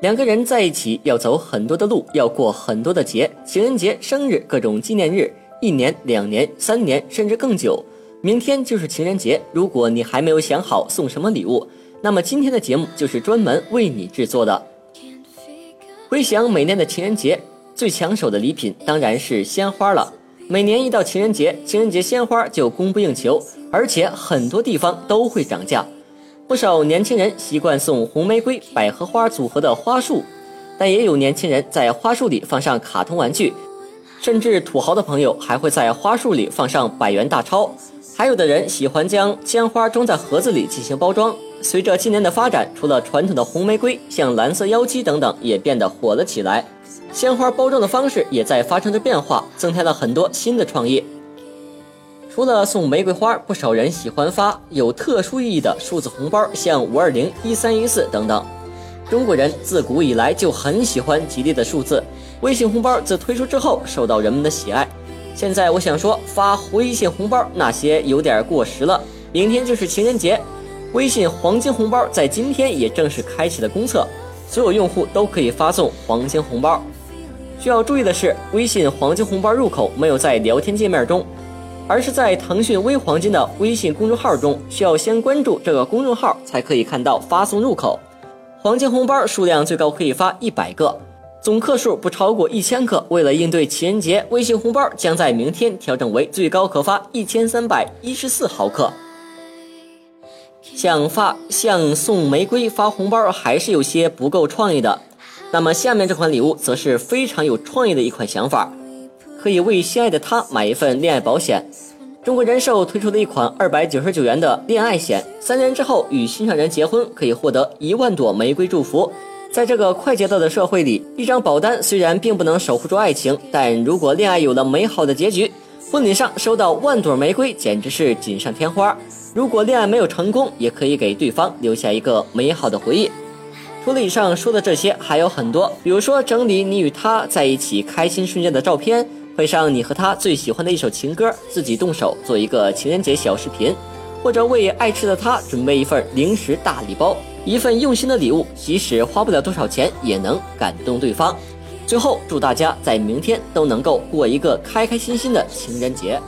两个人在一起要走很多的路，要过很多的节，情人节、生日、各种纪念日，一年、两年、三年，甚至更久。明天就是情人节，如果你还没有想好送什么礼物，那么今天的节目就是专门为你制作的。回想每年的情人节，最抢手的礼品当然是鲜花了。每年一到情人节，情人节鲜花就供不应求，而且很多地方都会涨价。不少年轻人习惯送红玫瑰、百合花组合的花束，但也有年轻人在花束里放上卡通玩具，甚至土豪的朋友还会在花束里放上百元大钞。还有的人喜欢将鲜花装在盒子里进行包装。随着今年的发展，除了传统的红玫瑰，像蓝色妖姬等等也变得火了起来。鲜花包装的方式也在发生着变化，增添了很多新的创意。除了送玫瑰花，不少人喜欢发有特殊意义的数字红包，像五二零、一三一四等等。中国人自古以来就很喜欢吉利的数字，微信红包自推出之后受到人们的喜爱。现在我想说，发微信红包那些有点过时了。明天就是情人节，微信黄金红包在今天也正式开启了公测，所有用户都可以发送黄金红包。需要注意的是，微信黄金红包入口没有在聊天界面中，而是在腾讯微黄金的微信公众号中，需要先关注这个公众号才可以看到发送入口。黄金红包数量最高可以发一百个。总克数不超过一千克。为了应对情人节，微信红包将在明天调整为最高可发一千三百一十四毫克。想发像送玫瑰发红包还是有些不够创意的。那么下面这款礼物则是非常有创意的一款想法，可以为心爱的他买一份恋爱保险。中国人寿推出了一款二百九十九元的恋爱险，三年之后与心上人结婚，可以获得一万朵玫瑰祝福。在这个快节奏的社会里，一张保单虽然并不能守护住爱情，但如果恋爱有了美好的结局，婚礼上收到万朵玫瑰，简直是锦上添花。如果恋爱没有成功，也可以给对方留下一个美好的回忆。除了以上说的这些，还有很多，比如说整理你与他在一起开心瞬间的照片，配上你和他最喜欢的一首情歌，自己动手做一个情人节小视频，或者为爱吃的他准备一份零食大礼包。一份用心的礼物，即使花不了多少钱，也能感动对方。最后，祝大家在明天都能够过一个开开心心的情人节。